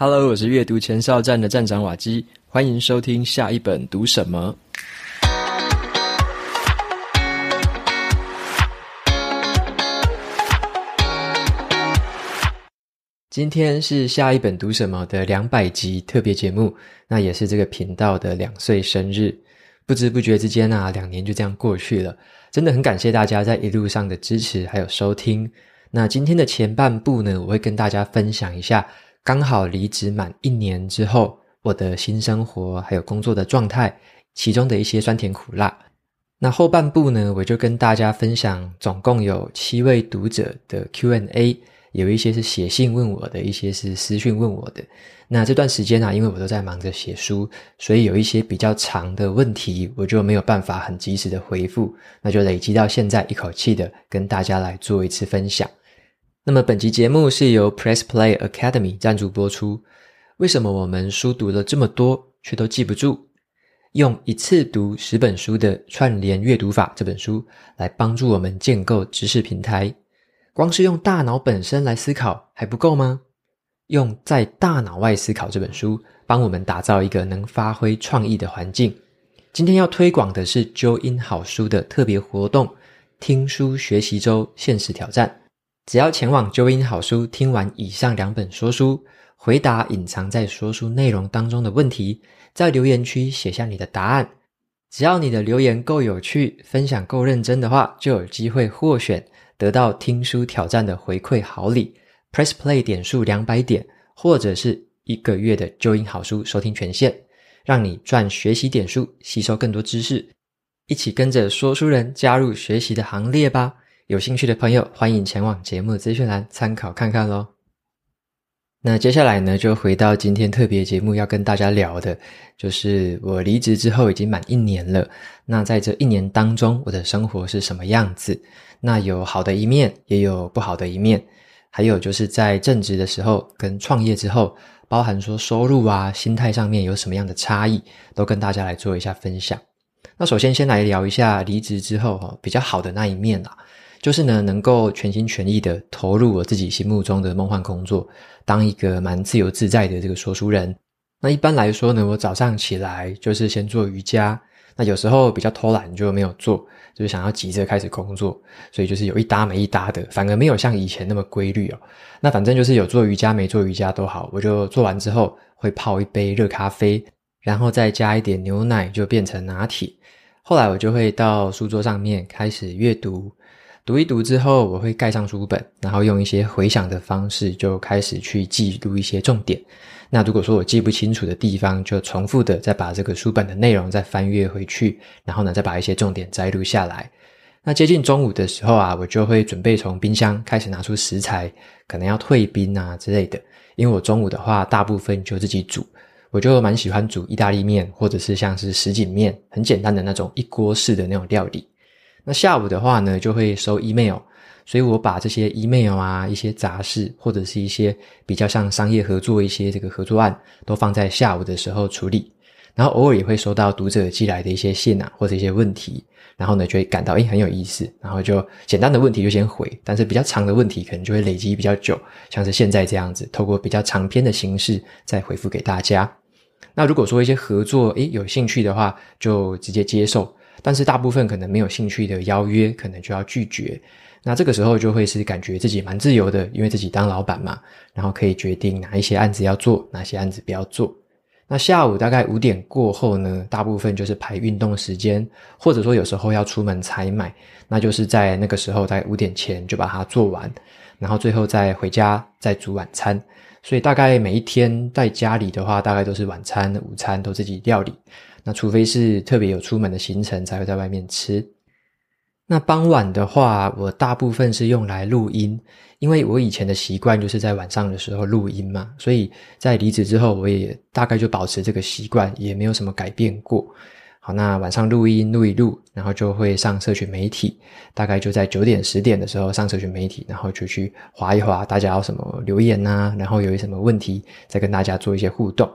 Hello，我是阅读前哨站的站长瓦基，欢迎收听下一本读什么。今天是下一本读什么的两百集特别节目，那也是这个频道的两岁生日。不知不觉之间啊，两年就这样过去了，真的很感谢大家在一路上的支持还有收听。那今天的前半部呢，我会跟大家分享一下。刚好离职满一年之后，我的新生活还有工作的状态，其中的一些酸甜苦辣。那后半部呢，我就跟大家分享，总共有七位读者的 Q&A，有一些是写信问我的，一些是私讯问我的。那这段时间啊，因为我都在忙着写书，所以有一些比较长的问题，我就没有办法很及时的回复，那就累积到现在，一口气的跟大家来做一次分享。那么本集节目是由 Press Play Academy 赞助播出。为什么我们书读了这么多，却都记不住？用一次读十本书的串联阅读法这本书，来帮助我们建构知识平台。光是用大脑本身来思考还不够吗？用在大脑外思考这本书，帮我们打造一个能发挥创意的环境。今天要推广的是 Join 好书的特别活动——听书学习周限时挑战。只要前往揪音好书听完以上两本说书，回答隐藏在说书内容当中的问题，在留言区写下你的答案。只要你的留言够有趣，分享够认真的话，就有机会获选得到听书挑战的回馈好礼：Press Play 点数两百点，或者是一个月的揪音好书收听权限，让你赚学习点数，吸收更多知识，一起跟着说书人加入学习的行列吧。有兴趣的朋友，欢迎前往节目资讯栏参考看看咯。那接下来呢，就回到今天特别节目要跟大家聊的，就是我离职之后已经满一年了。那在这一年当中，我的生活是什么样子？那有好的一面，也有不好的一面。还有就是在正职的时候跟创业之后，包含说收入啊、心态上面有什么样的差异，都跟大家来做一下分享。那首先先来聊一下离职之后哈，比较好的那一面啦。就是呢，能够全心全意的投入我自己心目中的梦幻工作，当一个蛮自由自在的这个说书人。那一般来说呢，我早上起来就是先做瑜伽，那有时候比较偷懒就没有做，就是想要急着开始工作，所以就是有一搭没一搭的，反而没有像以前那么规律哦。那反正就是有做瑜伽没做瑜伽都好，我就做完之后会泡一杯热咖啡，然后再加一点牛奶，就变成拿铁。后来我就会到书桌上面开始阅读。读一读之后，我会盖上书本，然后用一些回想的方式，就开始去记录一些重点。那如果说我记不清楚的地方，就重复的再把这个书本的内容再翻阅回去，然后呢，再把一些重点摘录下来。那接近中午的时候啊，我就会准备从冰箱开始拿出食材，可能要退冰啊之类的。因为我中午的话，大部分就自己煮，我就蛮喜欢煮意大利面，或者是像是什锦面，很简单的那种一锅式的那种料理。那下午的话呢，就会收 email，所以我把这些 email 啊、一些杂事或者是一些比较像商业合作一些这个合作案，都放在下午的时候处理。然后偶尔也会收到读者寄来的一些信啊，或者一些问题，然后呢就会感到诶很有意思，然后就简单的问题就先回，但是比较长的问题可能就会累积比较久，像是现在这样子，透过比较长篇的形式再回复给大家。那如果说一些合作诶有兴趣的话，就直接接受。但是大部分可能没有兴趣的邀约，可能就要拒绝。那这个时候就会是感觉自己蛮自由的，因为自己当老板嘛，然后可以决定哪一些案子要做，哪些案子不要做。那下午大概五点过后呢，大部分就是排运动时间，或者说有时候要出门采买，那就是在那个时候在五点前就把它做完，然后最后再回家再煮晚餐。所以大概每一天在家里的话，大概都是晚餐、午餐都自己料理。那除非是特别有出门的行程，才会在外面吃。那傍晚的话，我大部分是用来录音，因为我以前的习惯就是在晚上的时候录音嘛，所以在离职之后，我也大概就保持这个习惯，也没有什么改变过。好，那晚上录音录一录，然后就会上社群媒体，大概就在九点十点的时候上社群媒体，然后就去滑一滑，大家有什么留言呐、然后有什么问题，再跟大家做一些互动。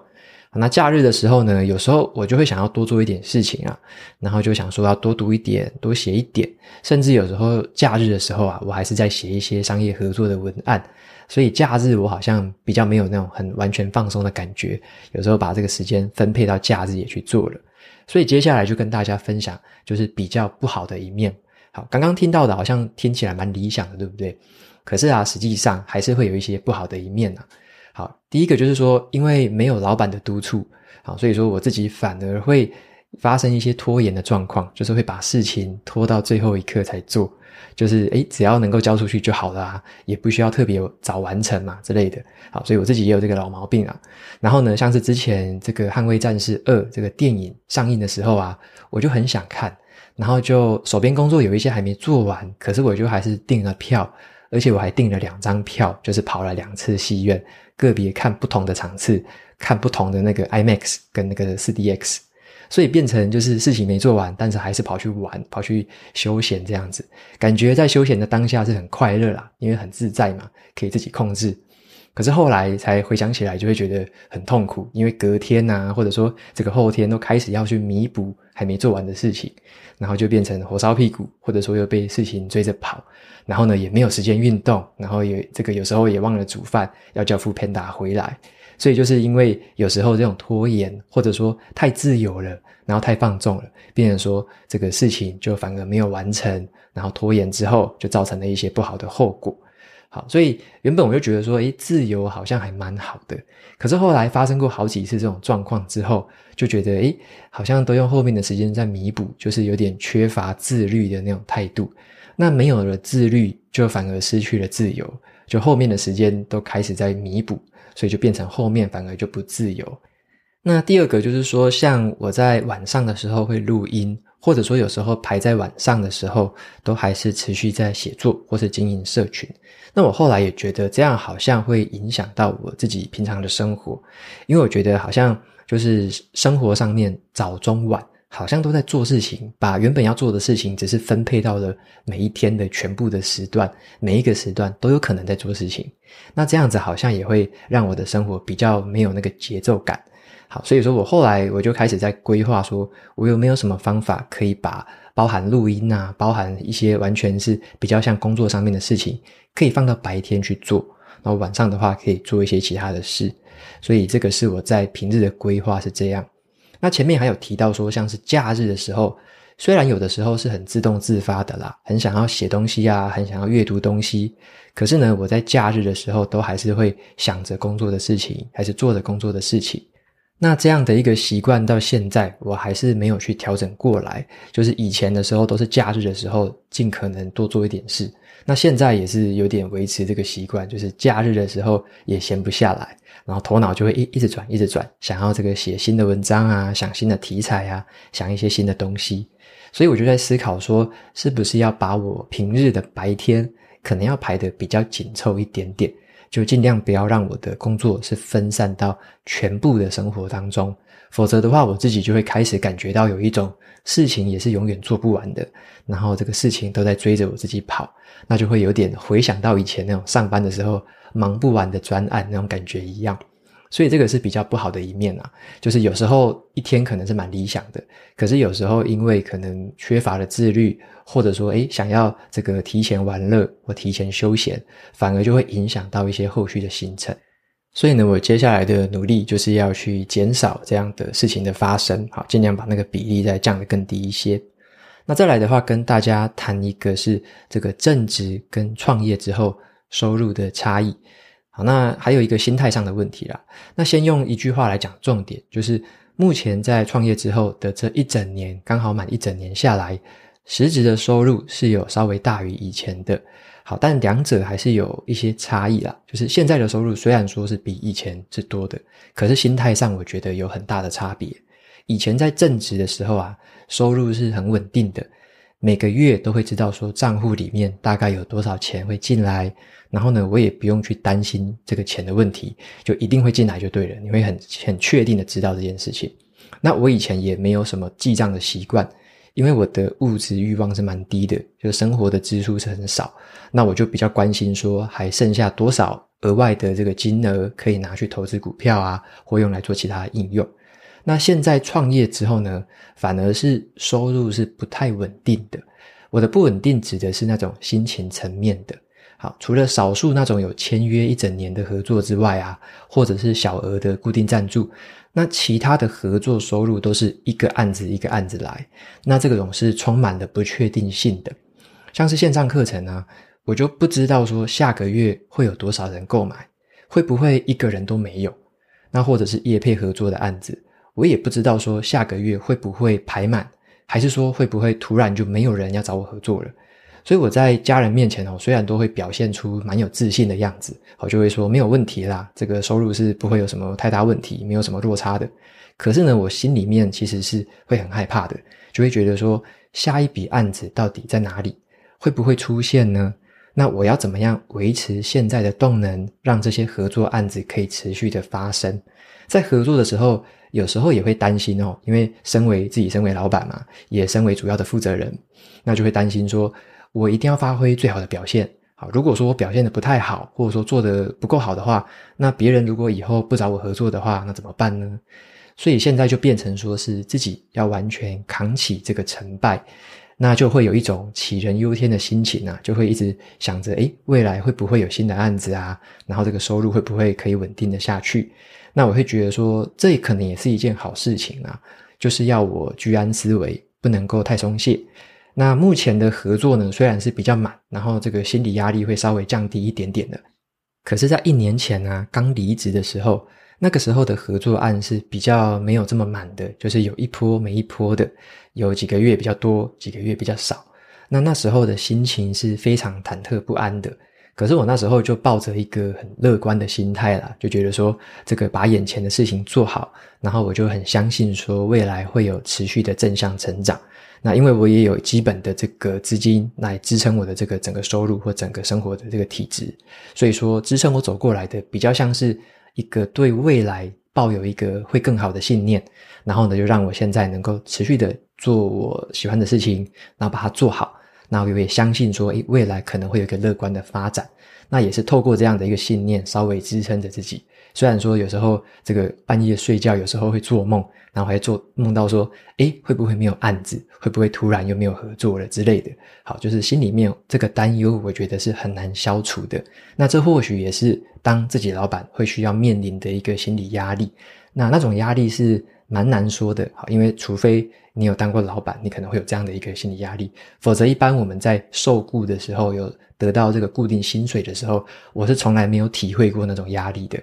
那假日的时候呢，有时候我就会想要多做一点事情啊，然后就想说要多读一点，多写一点，甚至有时候假日的时候啊，我还是在写一些商业合作的文案。所以假日我好像比较没有那种很完全放松的感觉，有时候把这个时间分配到假日也去做了。所以接下来就跟大家分享，就是比较不好的一面。好，刚刚听到的好像听起来蛮理想的，对不对？可是啊，实际上还是会有一些不好的一面啊。好，第一个就是说，因为没有老板的督促，好，所以说我自己反而会发生一些拖延的状况，就是会把事情拖到最后一刻才做，就是诶，只要能够交出去就好了，也不需要特别早完成嘛之类的。好，所以我自己也有这个老毛病啊。然后呢，像是之前这个《捍卫战士二》这个电影上映的时候啊，我就很想看，然后就手边工作有一些还没做完，可是我就还是订了票。而且我还订了两张票，就是跑了两次戏院，个别看不同的场次，看不同的那个 IMAX 跟那个 4DX，所以变成就是事情没做完，但是还是跑去玩，跑去休闲这样子，感觉在休闲的当下是很快乐啦，因为很自在嘛，可以自己控制。可是后来才回想起来，就会觉得很痛苦，因为隔天啊，或者说这个后天都开始要去弥补还没做完的事情，然后就变成火烧屁股，或者说又被事情追着跑。然后呢，也没有时间运动，然后也这个有时候也忘了煮饭，要叫副 panda 回来，所以就是因为有时候这种拖延，或者说太自由了，然后太放纵了，变成说这个事情就反而没有完成，然后拖延之后就造成了一些不好的后果。好，所以原本我就觉得说，诶，自由好像还蛮好的，可是后来发生过好几次这种状况之后，就觉得诶，好像都用后面的时间在弥补，就是有点缺乏自律的那种态度。那没有了自律，就反而失去了自由，就后面的时间都开始在弥补，所以就变成后面反而就不自由。那第二个就是说，像我在晚上的时候会录音，或者说有时候排在晚上的时候，都还是持续在写作或是经营社群。那我后来也觉得这样好像会影响到我自己平常的生活，因为我觉得好像就是生活上面早中晚。好像都在做事情，把原本要做的事情只是分配到了每一天的全部的时段，每一个时段都有可能在做事情。那这样子好像也会让我的生活比较没有那个节奏感。好，所以说我后来我就开始在规划，说我有没有什么方法可以把包含录音啊，包含一些完全是比较像工作上面的事情，可以放到白天去做，然后晚上的话可以做一些其他的事。所以这个是我在平日的规划是这样。那前面还有提到说，像是假日的时候，虽然有的时候是很自动自发的啦，很想要写东西啊，很想要阅读东西，可是呢，我在假日的时候都还是会想着工作的事情，还是做着工作的事情。那这样的一个习惯到现在，我还是没有去调整过来。就是以前的时候都是假日的时候，尽可能多做一点事。那现在也是有点维持这个习惯，就是假日的时候也闲不下来。然后头脑就会一一直转，一直转，想要这个写新的文章啊，想新的题材啊，想一些新的东西。所以我就在思考说，是不是要把我平日的白天可能要排得比较紧凑一点点，就尽量不要让我的工作是分散到全部的生活当中。否则的话，我自己就会开始感觉到有一种事情也是永远做不完的，然后这个事情都在追着我自己跑，那就会有点回想到以前那种上班的时候。忙不完的专案那种感觉一样，所以这个是比较不好的一面啊。就是有时候一天可能是蛮理想的，可是有时候因为可能缺乏了自律，或者说诶想要这个提前玩乐或提前休闲，反而就会影响到一些后续的行程。所以呢，我接下来的努力就是要去减少这样的事情的发生，好，尽量把那个比例再降得更低一些。那再来的话，跟大家谈一个是这个正职跟创业之后。收入的差异，好，那还有一个心态上的问题啦。那先用一句话来讲重点，就是目前在创业之后的这一整年，刚好满一整年下来，实质的收入是有稍微大于以前的。好，但两者还是有一些差异啦。就是现在的收入虽然说是比以前是多的，可是心态上我觉得有很大的差别。以前在正职的时候啊，收入是很稳定的。每个月都会知道说账户里面大概有多少钱会进来，然后呢，我也不用去担心这个钱的问题，就一定会进来就对了。你会很很确定的知道这件事情。那我以前也没有什么记账的习惯，因为我的物质欲望是蛮低的，就生活的支出是很少。那我就比较关心说还剩下多少额外的这个金额可以拿去投资股票啊，或用来做其他的应用。那现在创业之后呢，反而是收入是不太稳定的。我的不稳定指的是那种心情层面的。好，除了少数那种有签约一整年的合作之外啊，或者是小额的固定赞助，那其他的合作收入都是一个案子一个案子来。那这个种是充满了不确定性的，像是线上课程啊，我就不知道说下个月会有多少人购买，会不会一个人都没有？那或者是业配合作的案子。我也不知道说下个月会不会排满，还是说会不会突然就没有人要找我合作了。所以我在家人面前哦，虽然都会表现出蛮有自信的样子，我就会说没有问题啦，这个收入是不会有什么太大问题，没有什么落差的。可是呢，我心里面其实是会很害怕的，就会觉得说下一笔案子到底在哪里，会不会出现呢？那我要怎么样维持现在的动能，让这些合作案子可以持续的发生？在合作的时候，有时候也会担心哦，因为身为自己身为老板嘛，也身为主要的负责人，那就会担心说，我一定要发挥最好的表现。好，如果说我表现得不太好，或者说做得不够好的话，那别人如果以后不找我合作的话，那怎么办呢？所以现在就变成说是自己要完全扛起这个成败，那就会有一种杞人忧天的心情啊，就会一直想着，诶，未来会不会有新的案子啊？然后这个收入会不会可以稳定的下去？那我会觉得说，这可能也是一件好事情啊，就是要我居安思危，不能够太松懈。那目前的合作呢，虽然是比较满，然后这个心理压力会稍微降低一点点的，可是，在一年前啊，刚离职的时候，那个时候的合作案是比较没有这么满的，就是有一波没一波的，有几个月比较多，几个月比较少。那那时候的心情是非常忐忑不安的。可是我那时候就抱着一个很乐观的心态啦，就觉得说这个把眼前的事情做好，然后我就很相信说未来会有持续的正向成长。那因为我也有基本的这个资金来支撑我的这个整个收入或整个生活的这个体质，所以说支撑我走过来的比较像是一个对未来抱有一个会更好的信念，然后呢就让我现在能够持续的做我喜欢的事情，然后把它做好。那我也相信说，未来可能会有一个乐观的发展。那也是透过这样的一个信念，稍微支撑着自己。虽然说有时候这个半夜睡觉，有时候会做梦，然后还做梦到说，诶，会不会没有案子？会不会突然又没有合作了之类的？好，就是心里面这个担忧，我觉得是很难消除的。那这或许也是当自己老板会需要面临的一个心理压力。那那种压力是蛮难说的，好，因为除非你有当过老板，你可能会有这样的一个心理压力，否则一般我们在受雇的时候，有得到这个固定薪水的时候，我是从来没有体会过那种压力的，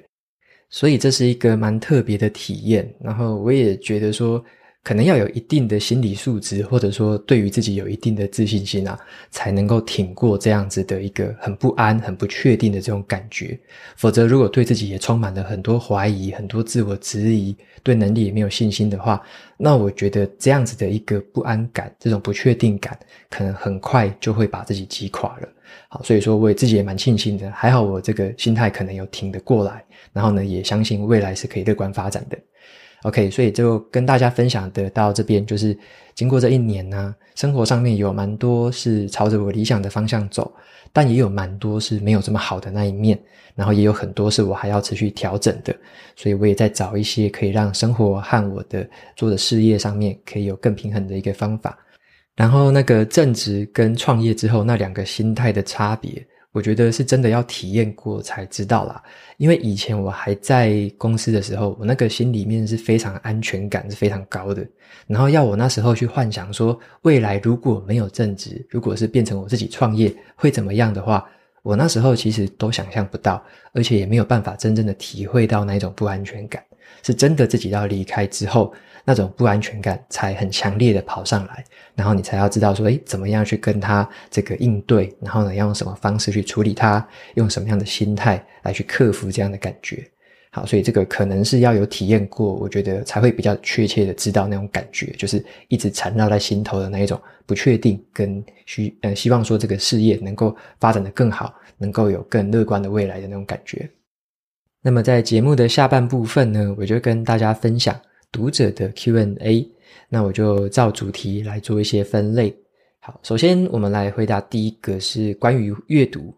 所以这是一个蛮特别的体验。然后我也觉得说，可能要有一定的心理素质，或者说对于自己有一定的自信心啊，才能够挺过这样子的一个很不安、很不确定的这种感觉。否则，如果对自己也充满了很多怀疑、很多自我质疑，对能力也没有信心的话，那我觉得这样子的一个不安感、这种不确定感，可能很快就会把自己击垮了。好，所以说我自己也蛮庆幸的，还好我这个心态可能有挺得过来，然后呢，也相信未来是可以乐观发展的。OK，所以就跟大家分享的到这边，就是经过这一年呢、生活上面有蛮多是朝着我理想的方向走，但也有蛮多是没有这么好的那一面，然后也有很多是我还要持续调整的，所以我也在找一些可以让生活和我的做的事业上面可以有更平衡的一个方法。然后那个正职跟创业之后那两个心态的差别。我觉得是真的要体验过才知道啦，因为以前我还在公司的时候，我那个心里面是非常安全感是非常高的，然后要我那时候去幻想说未来如果没有正职，如果是变成我自己创业会怎么样的话，我那时候其实都想象不到，而且也没有办法真正的体会到那种不安全感，是真的自己要离开之后。那种不安全感才很强烈的跑上来，然后你才要知道说，诶，怎么样去跟他这个应对，然后呢，要用什么方式去处理他，用什么样的心态来去克服这样的感觉。好，所以这个可能是要有体验过，我觉得才会比较确切的知道那种感觉，就是一直缠绕在心头的那一种不确定跟需，呃，希望说这个事业能够发展得更好，能够有更乐观的未来的那种感觉。那么在节目的下半部分呢，我就跟大家分享。读者的 Q&A，那我就照主题来做一些分类。好，首先我们来回答第一个是关于阅读。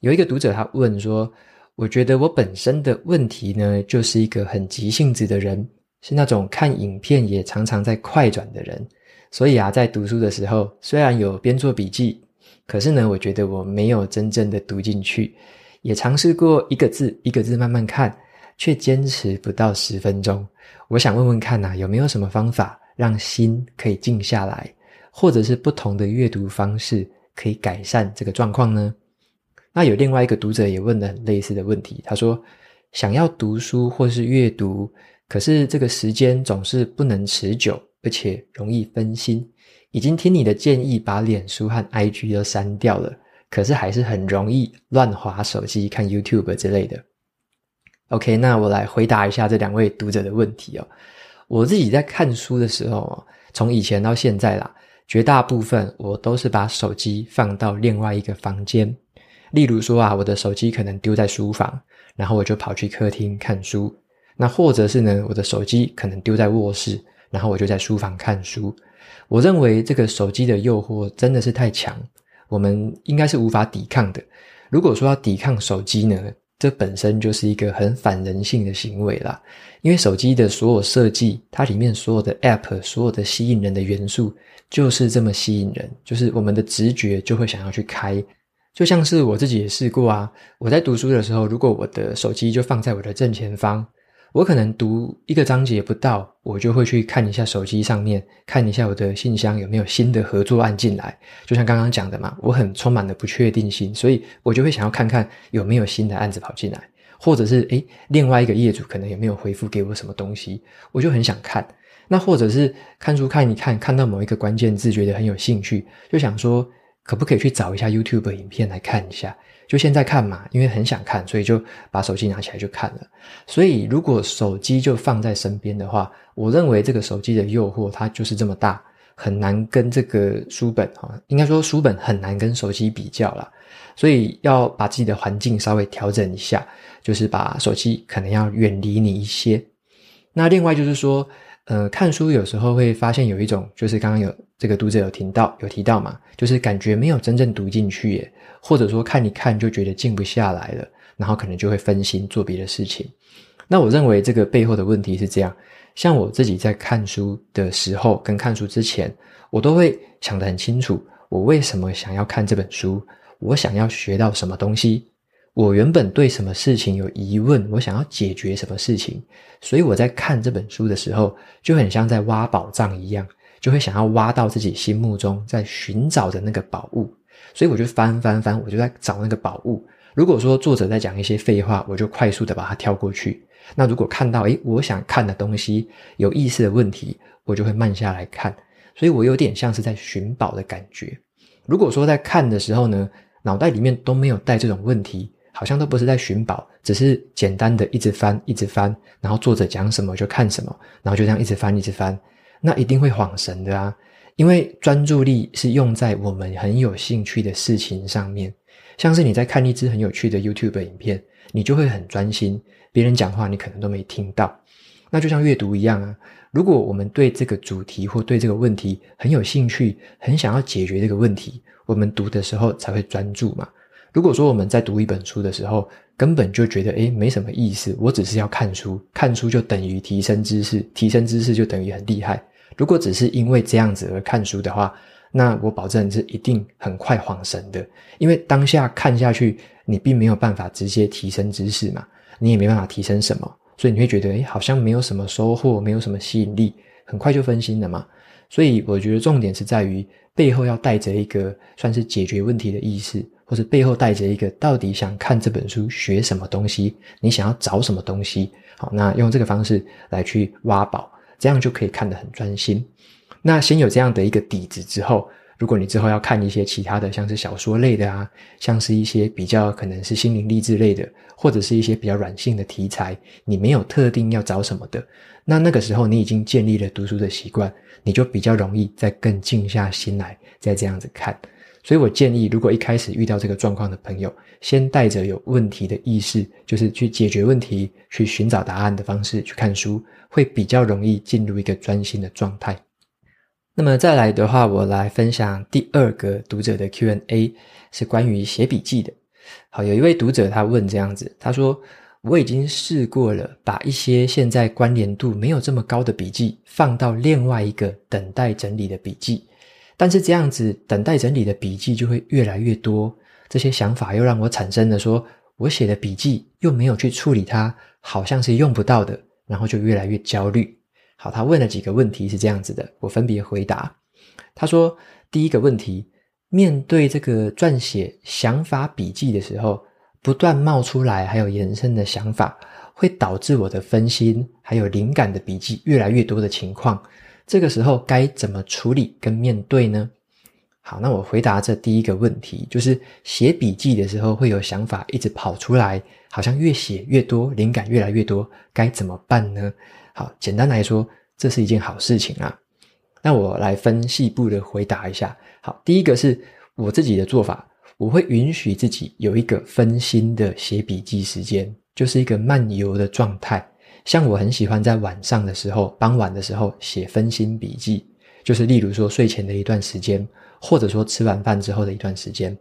有一个读者他问说：“我觉得我本身的问题呢，就是一个很急性子的人，是那种看影片也常常在快转的人。所以啊，在读书的时候，虽然有边做笔记，可是呢，我觉得我没有真正的读进去。也尝试过一个字一个字慢慢看，却坚持不到十分钟。我想问问看呐，有没有什么方法让心可以静下来，或者是不同的阅读方式可以改善这个状况呢？那有另外一个读者也问了很类似的问题，他说想要读书或是阅读，可是这个时间总是不能持久，而且容易分心。已经听你的建议，把脸书和 IG 都删掉了，可是还是很容易乱滑手机看 YouTube 之类的。OK，那我来回答一下这两位读者的问题哦。我自己在看书的时候，从以前到现在啦，绝大部分我都是把手机放到另外一个房间。例如说啊，我的手机可能丢在书房，然后我就跑去客厅看书。那或者是呢，我的手机可能丢在卧室，然后我就在书房看书。我认为这个手机的诱惑真的是太强，我们应该是无法抵抗的。如果说要抵抗手机呢，这本身就是一个很反人性的行为啦。因为手机的所有设计，它里面所有的 App，所有的吸引人的元素，就是这么吸引人，就是我们的直觉就会想要去开。就像是我自己也试过啊，我在读书的时候，如果我的手机就放在我的正前方，我可能读一个章节不到，我就会去看一下手机上面，看一下我的信箱有没有新的合作案进来。就像刚刚讲的嘛，我很充满了不确定性，所以我就会想要看看有没有新的案子跑进来，或者是诶，另外一个业主可能有没有回复给我什么东西，我就很想看。那或者是看书看一看，看到某一个关键字觉得很有兴趣，就想说。可不可以去找一下 YouTube 影片来看一下？就现在看嘛，因为很想看，所以就把手机拿起来就看了。所以如果手机就放在身边的话，我认为这个手机的诱惑它就是这么大，很难跟这个书本哈，应该说书本很难跟手机比较啦。所以要把自己的环境稍微调整一下，就是把手机可能要远离你一些。那另外就是说。呃，看书有时候会发现有一种，就是刚刚有这个读者有听到有提到嘛，就是感觉没有真正读进去耶，或者说看一看就觉得静不下来了，然后可能就会分心做别的事情。那我认为这个背后的问题是这样，像我自己在看书的时候跟看书之前，我都会想得很清楚，我为什么想要看这本书，我想要学到什么东西。我原本对什么事情有疑问，我想要解决什么事情，所以我在看这本书的时候，就很像在挖宝藏一样，就会想要挖到自己心目中在寻找的那个宝物，所以我就翻翻翻，我就在找那个宝物。如果说作者在讲一些废话，我就快速的把它跳过去。那如果看到诶，我想看的东西，有意思的问题，我就会慢下来看。所以我有点像是在寻宝的感觉。如果说在看的时候呢，脑袋里面都没有带这种问题。好像都不是在寻宝，只是简单的一直翻，一直翻，然后作者讲什么就看什么，然后就这样一直翻，一直翻，那一定会恍神的啊！因为专注力是用在我们很有兴趣的事情上面，像是你在看一支很有趣的 YouTube 影片，你就会很专心，别人讲话你可能都没听到。那就像阅读一样啊，如果我们对这个主题或对这个问题很有兴趣，很想要解决这个问题，我们读的时候才会专注嘛。如果说我们在读一本书的时候，根本就觉得诶没什么意思，我只是要看书，看书就等于提升知识，提升知识就等于很厉害。如果只是因为这样子而看书的话，那我保证是一定很快恍神的，因为当下看下去，你并没有办法直接提升知识嘛，你也没办法提升什么，所以你会觉得诶好像没有什么收获，没有什么吸引力，很快就分心了嘛。所以我觉得重点是在于背后要带着一个算是解决问题的意识。或者背后带着一个到底想看这本书学什么东西，你想要找什么东西，好，那用这个方式来去挖宝，这样就可以看得很专心。那先有这样的一个底子之后，如果你之后要看一些其他的，像是小说类的啊，像是一些比较可能是心灵励志类的，或者是一些比较软性的题材，你没有特定要找什么的，那那个时候你已经建立了读书的习惯，你就比较容易再更静下心来，再这样子看。所以我建议，如果一开始遇到这个状况的朋友，先带着有问题的意识，就是去解决问题、去寻找答案的方式去看书，会比较容易进入一个专心的状态。那么再来的话，我来分享第二个读者的 Q&A，是关于写笔记的。好，有一位读者他问这样子，他说：“我已经试过了，把一些现在关联度没有这么高的笔记放到另外一个等待整理的笔记，但是这样子等待整理的笔记就会越来越多。这些想法又让我产生了说，我写的笔记又没有去处理它，好像是用不到的，然后就越来越焦虑。”好，他问了几个问题是这样子的，我分别回答。他说：“第一个问题。”面对这个撰写想法笔记的时候，不断冒出来还有延伸的想法，会导致我的分心，还有灵感的笔记越来越多的情况。这个时候该怎么处理跟面对呢？好，那我回答这第一个问题，就是写笔记的时候会有想法一直跑出来，好像越写越多，灵感越来越多，该怎么办呢？好，简单来说，这是一件好事情啊。那我来分细部的回答一下。好，第一个是我自己的做法，我会允许自己有一个分心的写笔记时间，就是一个漫游的状态。像我很喜欢在晚上的时候、傍晚的时候写分心笔记，就是例如说睡前的一段时间，或者说吃完饭之后的一段时间，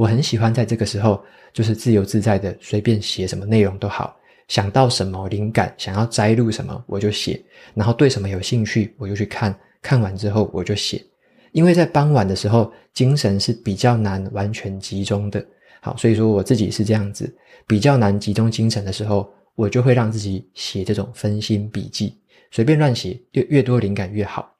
我很喜欢在这个时候，就是自由自在的随便写什么内容都好，想到什么灵感，想要摘录什么我就写，然后对什么有兴趣我就去看，看完之后我就写。因为在傍晚的时候，精神是比较难完全集中的。好，所以说我自己是这样子，比较难集中精神的时候，我就会让自己写这种分心笔记，随便乱写，越越多灵感越好。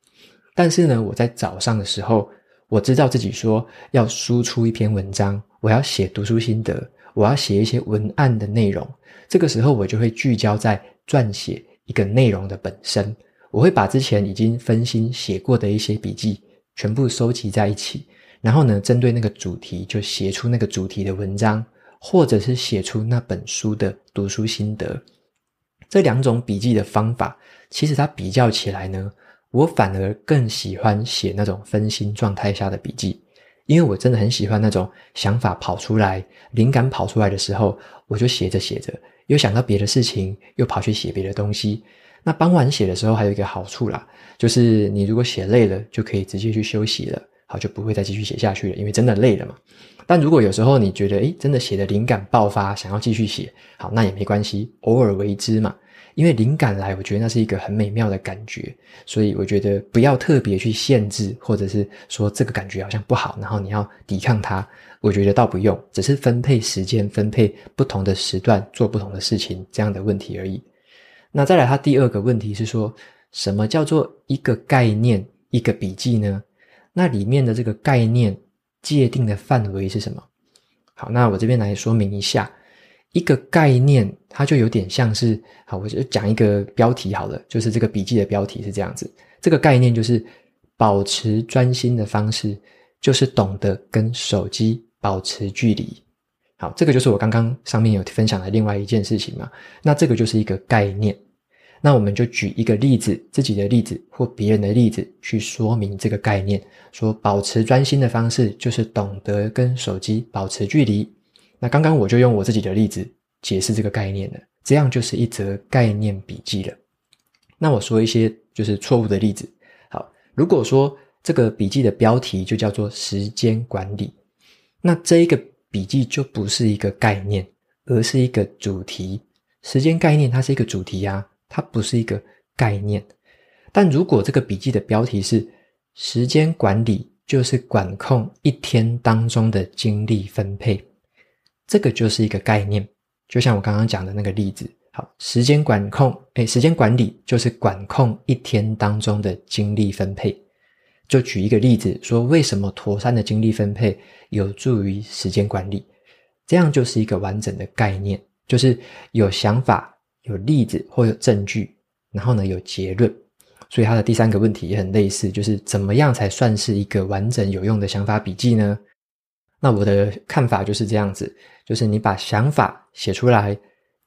但是呢，我在早上的时候，我知道自己说要输出一篇文章，我要写读书心得，我要写一些文案的内容。这个时候，我就会聚焦在撰写一个内容的本身，我会把之前已经分心写过的一些笔记。全部收集在一起，然后呢，针对那个主题就写出那个主题的文章，或者是写出那本书的读书心得。这两种笔记的方法，其实它比较起来呢，我反而更喜欢写那种分心状态下的笔记，因为我真的很喜欢那种想法跑出来、灵感跑出来的时候，我就写着写着，又想到别的事情，又跑去写别的东西。那傍晚写的时候还有一个好处啦，就是你如果写累了，就可以直接去休息了，好，就不会再继续写下去了，因为真的累了嘛。但如果有时候你觉得，诶，真的写的灵感爆发，想要继续写，好，那也没关系，偶尔为之嘛。因为灵感来，我觉得那是一个很美妙的感觉，所以我觉得不要特别去限制，或者是说这个感觉好像不好，然后你要抵抗它，我觉得倒不用，只是分配时间，分配不同的时段做不同的事情，这样的问题而已。那再来，他第二个问题是说，什么叫做一个概念、一个笔记呢？那里面的这个概念界定的范围是什么？好，那我这边来说明一下，一个概念它就有点像是，好，我就讲一个标题好了，就是这个笔记的标题是这样子，这个概念就是保持专心的方式，就是懂得跟手机保持距离。好，这个就是我刚刚上面有分享的另外一件事情嘛。那这个就是一个概念。那我们就举一个例子，自己的例子或别人的例子去说明这个概念。说保持专心的方式就是懂得跟手机保持距离。那刚刚我就用我自己的例子解释这个概念了，这样就是一则概念笔记了。那我说一些就是错误的例子。好，如果说这个笔记的标题就叫做时间管理，那这一个。笔记就不是一个概念，而是一个主题。时间概念它是一个主题呀，它不是一个概念。但如果这个笔记的标题是“时间管理”，就是管控一天当中的精力分配，这个就是一个概念。就像我刚刚讲的那个例子，好，时间管控，诶，时间管理就是管控一天当中的精力分配。就举一个例子，说为什么妥善的精力分配有助于时间管理？这样就是一个完整的概念，就是有想法、有例子或有证据，然后呢有结论。所以它的第三个问题也很类似，就是怎么样才算是一个完整有用的想法笔记呢？那我的看法就是这样子，就是你把想法写出来，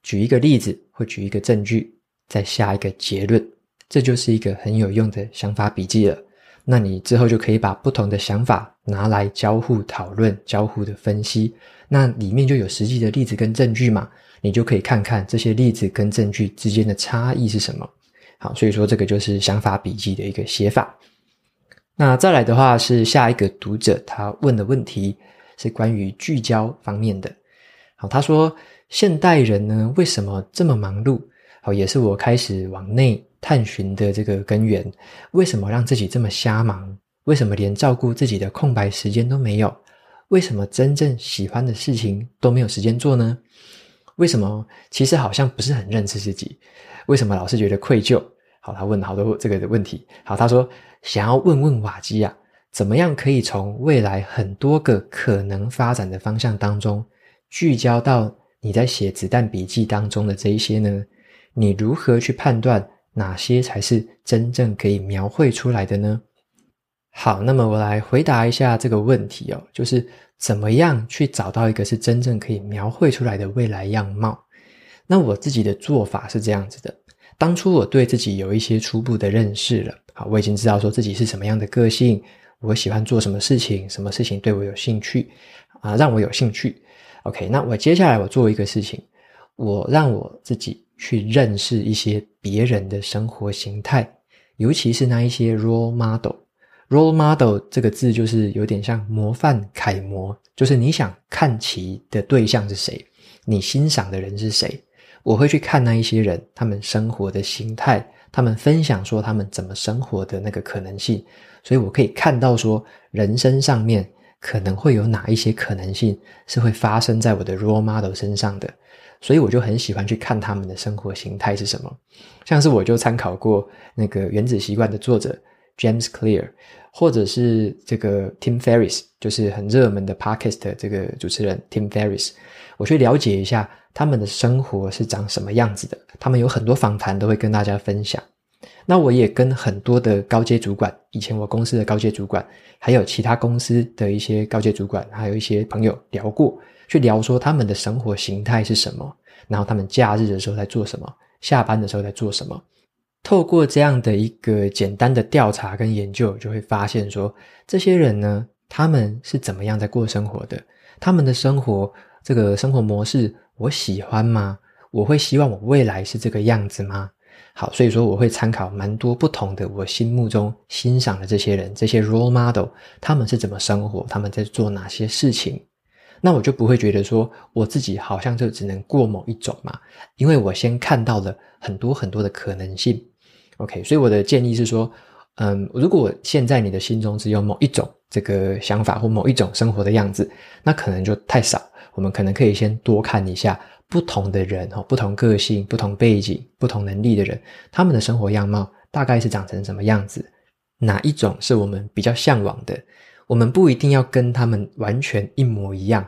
举一个例子或举一个证据，再下一个结论，这就是一个很有用的想法笔记了。那你之后就可以把不同的想法拿来交互讨论、交互的分析，那里面就有实际的例子跟证据嘛，你就可以看看这些例子跟证据之间的差异是什么。好，所以说这个就是想法笔记的一个写法。那再来的话是下一个读者他问的问题是关于聚焦方面的。好，他说现代人呢，为什么这么忙碌？好，也是我开始往内探寻的这个根源。为什么让自己这么瞎忙？为什么连照顾自己的空白时间都没有？为什么真正喜欢的事情都没有时间做呢？为什么其实好像不是很认识自己？为什么老是觉得愧疚？好，他问了好多这个的问题。好，他说想要问问瓦基啊，怎么样可以从未来很多个可能发展的方向当中，聚焦到你在写子弹笔记当中的这一些呢？你如何去判断哪些才是真正可以描绘出来的呢？好，那么我来回答一下这个问题哦，就是怎么样去找到一个是真正可以描绘出来的未来样貌？那我自己的做法是这样子的：当初我对自己有一些初步的认识了，好，我已经知道说自己是什么样的个性，我喜欢做什么事情，什么事情对我有兴趣，啊，让我有兴趣。OK，那我接下来我做一个事情，我让我自己去认识一些别人的生活形态，尤其是那一些 role model。role model 这个字就是有点像模范楷模，就是你想看齐的对象是谁，你欣赏的人是谁，我会去看那一些人，他们生活的形态，他们分享说他们怎么生活的那个可能性，所以我可以看到说人生上面可能会有哪一些可能性是会发生在我的 role model 身上的，所以我就很喜欢去看他们的生活形态是什么，像是我就参考过那个原子习惯的作者 James Clear。或者是这个 Tim Ferriss，就是很热门的 Podcast 这个主持人 Tim Ferriss，我去了解一下他们的生活是长什么样子的。他们有很多访谈都会跟大家分享。那我也跟很多的高阶主管，以前我公司的高阶主管，还有其他公司的一些高阶主管，还有一些朋友聊过，去聊说他们的生活形态是什么，然后他们假日的时候在做什么，下班的时候在做什么。透过这样的一个简单的调查跟研究，就会发现说，这些人呢，他们是怎么样在过生活的？他们的生活这个生活模式，我喜欢吗？我会希望我未来是这个样子吗？好，所以说我会参考蛮多不同的我心目中欣赏的这些人，这些 role model，他们是怎么生活？他们在做哪些事情？那我就不会觉得说我自己好像就只能过某一种嘛，因为我先看到了很多很多的可能性。OK，所以我的建议是说，嗯，如果现在你的心中只有某一种这个想法或某一种生活的样子，那可能就太少。我们可能可以先多看一下不同的人哈，不同个性、不同背景、不同能力的人，他们的生活样貌大概是长成什么样子？哪一种是我们比较向往的？我们不一定要跟他们完全一模一样，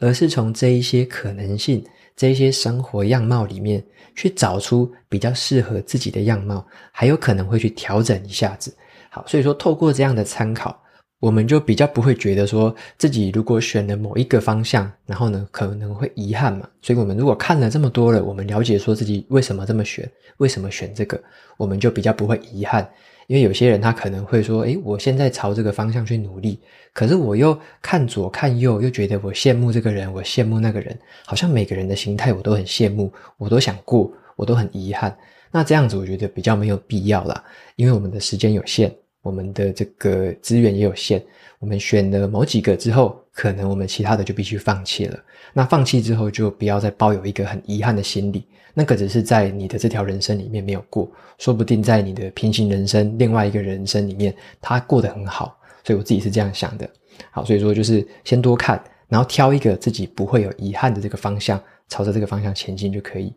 而是从这一些可能性。这一些生活样貌里面，去找出比较适合自己的样貌，还有可能会去调整一下子。好，所以说透过这样的参考，我们就比较不会觉得说自己如果选了某一个方向，然后呢可能会遗憾嘛。所以我们如果看了这么多了，我们了解说自己为什么这么选，为什么选这个，我们就比较不会遗憾。因为有些人他可能会说，诶，我现在朝这个方向去努力，可是我又看左看右，又觉得我羡慕这个人，我羡慕那个人，好像每个人的心态我都很羡慕，我都想过，我都很遗憾。那这样子我觉得比较没有必要啦，因为我们的时间有限，我们的这个资源也有限，我们选了某几个之后，可能我们其他的就必须放弃了。那放弃之后，就不要再抱有一个很遗憾的心理。那个只是在你的这条人生里面没有过，说不定在你的平行人生另外一个人生里面，他过得很好。所以我自己是这样想的。好，所以说就是先多看，然后挑一个自己不会有遗憾的这个方向，朝着这个方向前进就可以。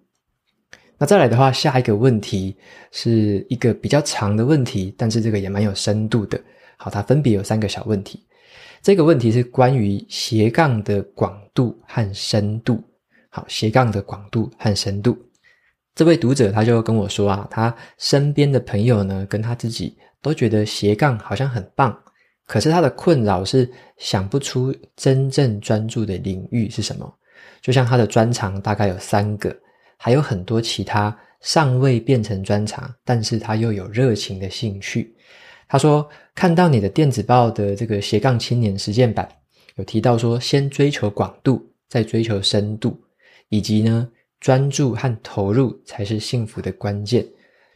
那再来的话，下一个问题是一个比较长的问题，但是这个也蛮有深度的。好，它分别有三个小问题。这个问题是关于斜杠的广度和深度。好，斜杠的广度和深度，这位读者他就跟我说啊，他身边的朋友呢，跟他自己都觉得斜杠好像很棒，可是他的困扰是想不出真正专注的领域是什么。就像他的专长大概有三个，还有很多其他尚未变成专长，但是他又有热情的兴趣。他说，看到你的电子报的这个斜杠青年实践版，有提到说，先追求广度，再追求深度。以及呢，专注和投入才是幸福的关键，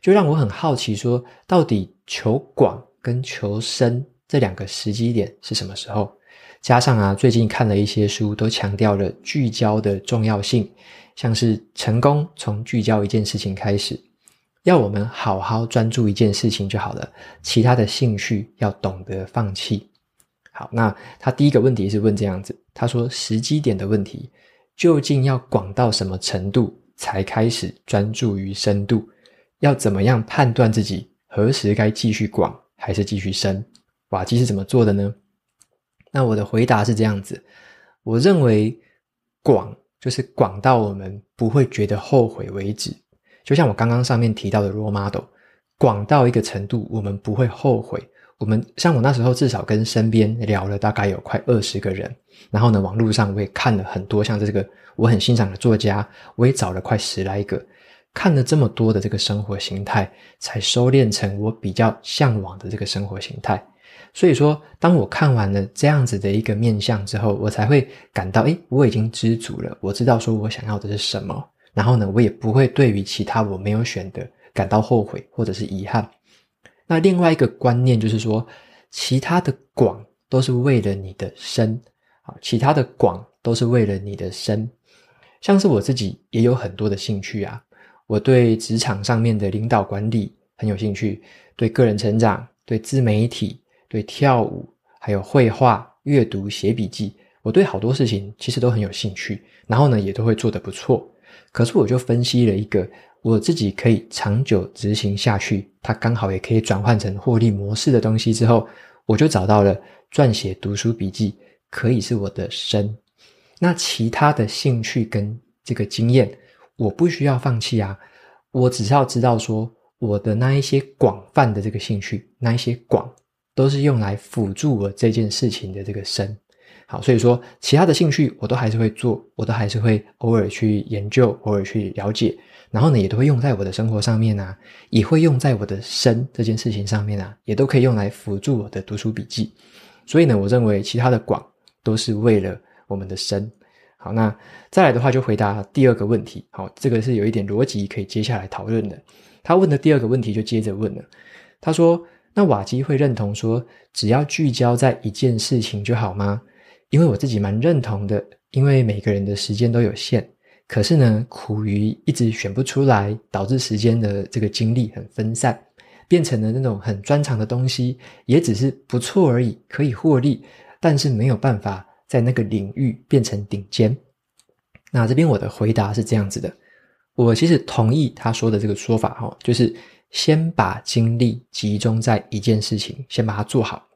就让我很好奇说，到底求广跟求深这两个时机点是什么时候？加上啊，最近看了一些书，都强调了聚焦的重要性，像是成功从聚焦一件事情开始，要我们好好专注一件事情就好了，其他的兴趣要懂得放弃。好，那他第一个问题是问这样子，他说时机点的问题，究竟要广到什么程度才开始专注于深度？要怎么样判断自己何时该继续广还是继续深？瓦基是怎么做的呢？那我的回答是这样子，我认为广就是广到我们不会觉得后悔为止。就像我刚刚上面提到的 role model，广到一个程度，我们不会后悔。我们像我那时候至少跟身边聊了大概有快二十个人，然后呢，网络上我也看了很多像这个我很欣赏的作家，我也找了快十来个，看了这么多的这个生活形态，才收敛成我比较向往的这个生活形态。所以说，当我看完了这样子的一个面相之后，我才会感到，诶，我已经知足了。我知道说我想要的是什么，然后呢，我也不会对于其他我没有选的感到后悔或者是遗憾。那另外一个观念就是说，其他的广都是为了你的深，啊，其他的广都是为了你的深。像是我自己也有很多的兴趣啊，我对职场上面的领导管理很有兴趣，对个人成长，对自媒体，对跳舞，还有绘画、阅读、写笔记，我对好多事情其实都很有兴趣，然后呢，也都会做得不错。可是我就分析了一个。我自己可以长久执行下去，它刚好也可以转换成获利模式的东西之后，我就找到了撰写读书笔记可以是我的生。那其他的兴趣跟这个经验，我不需要放弃啊，我只是要知道说我的那一些广泛的这个兴趣，那一些广都是用来辅助我这件事情的这个深。好，所以说其他的兴趣我都还是会做，我都还是会偶尔去研究，偶尔去了解。然后呢，也都会用在我的生活上面啊，也会用在我的深这件事情上面啊，也都可以用来辅助我的读书笔记。所以呢，我认为其他的广都是为了我们的深。好，那再来的话就回答第二个问题。好，这个是有一点逻辑可以接下来讨论的。他问的第二个问题就接着问了。他说：“那瓦基会认同说，只要聚焦在一件事情就好吗？”因为我自己蛮认同的，因为每个人的时间都有限。可是呢，苦于一直选不出来，导致时间的这个精力很分散，变成了那种很专长的东西，也只是不错而已，可以获利，但是没有办法在那个领域变成顶尖。那这边我的回答是这样子的，我其实同意他说的这个说法哈，就是先把精力集中在一件事情，先把它做好，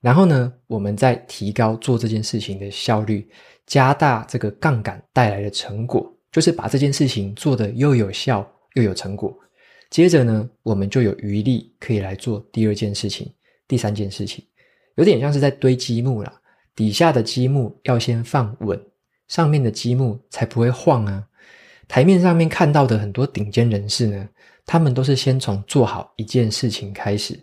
然后呢，我们再提高做这件事情的效率。加大这个杠杆带来的成果，就是把这件事情做得又有效又有成果。接着呢，我们就有余力可以来做第二件事情、第三件事情，有点像是在堆积木啦。底下的积木要先放稳，上面的积木才不会晃啊。台面上面看到的很多顶尖人士呢，他们都是先从做好一件事情开始，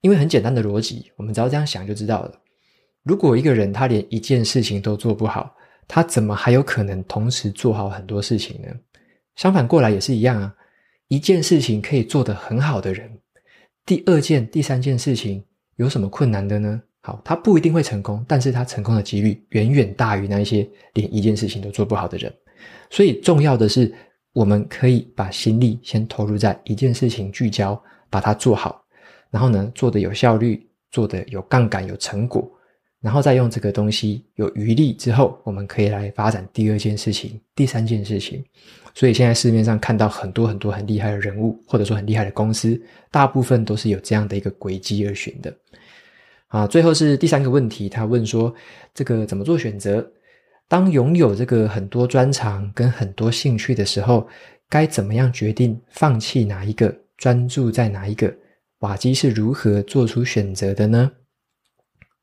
因为很简单的逻辑，我们只要这样想就知道了。如果一个人他连一件事情都做不好，他怎么还有可能同时做好很多事情呢？相反过来也是一样啊，一件事情可以做得很好的人，第二件、第三件事情有什么困难的呢？好，他不一定会成功，但是他成功的几率远远大于那一些连一件事情都做不好的人。所以重要的是，我们可以把心力先投入在一件事情，聚焦把它做好，然后呢，做的有效率，做的有杠杆、有成果。然后再用这个东西有余力之后，我们可以来发展第二件事情、第三件事情。所以现在市面上看到很多很多很厉害的人物，或者说很厉害的公司，大部分都是有这样的一个轨迹而寻的。啊，最后是第三个问题，他问说：这个怎么做选择？当拥有这个很多专长跟很多兴趣的时候，该怎么样决定放弃哪一个，专注在哪一个？瓦基是如何做出选择的呢？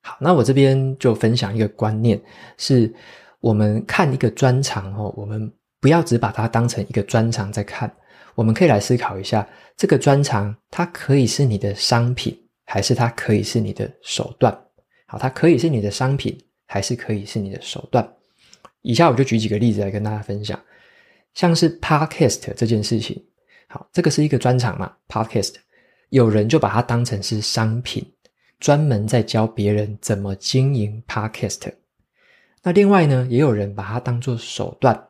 好，那我这边就分享一个观念，是我们看一个专长哦，我们不要只把它当成一个专长在看，我们可以来思考一下，这个专长它可以是你的商品，还是它可以是你的手段？好，它可以是你的商品，还是可以是你的手段？以下我就举几个例子来跟大家分享，像是 Podcast 这件事情，好，这个是一个专长嘛，Podcast，有人就把它当成是商品。专门在教别人怎么经营 Podcast。那另外呢，也有人把它当做手段，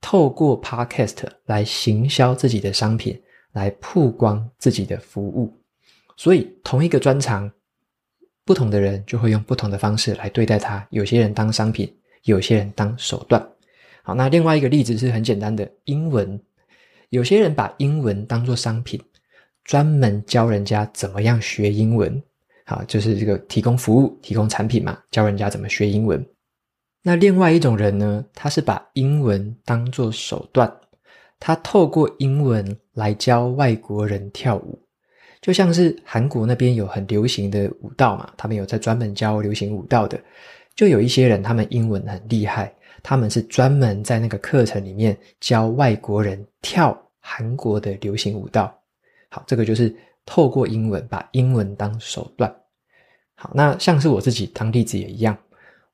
透过 Podcast 来行销自己的商品，来曝光自己的服务。所以，同一个专长，不同的人就会用不同的方式来对待它。有些人当商品，有些人当手段。好，那另外一个例子是很简单的，英文。有些人把英文当作商品，专门教人家怎么样学英文。好，就是这个提供服务、提供产品嘛，教人家怎么学英文。那另外一种人呢，他是把英文当作手段，他透过英文来教外国人跳舞。就像是韩国那边有很流行的舞蹈嘛，他们有在专门教流行舞蹈的，就有一些人他们英文很厉害。他们是专门在那个课程里面教外国人跳韩国的流行舞蹈。好，这个就是透过英文，把英文当手段。好，那像是我自己当例子也一样，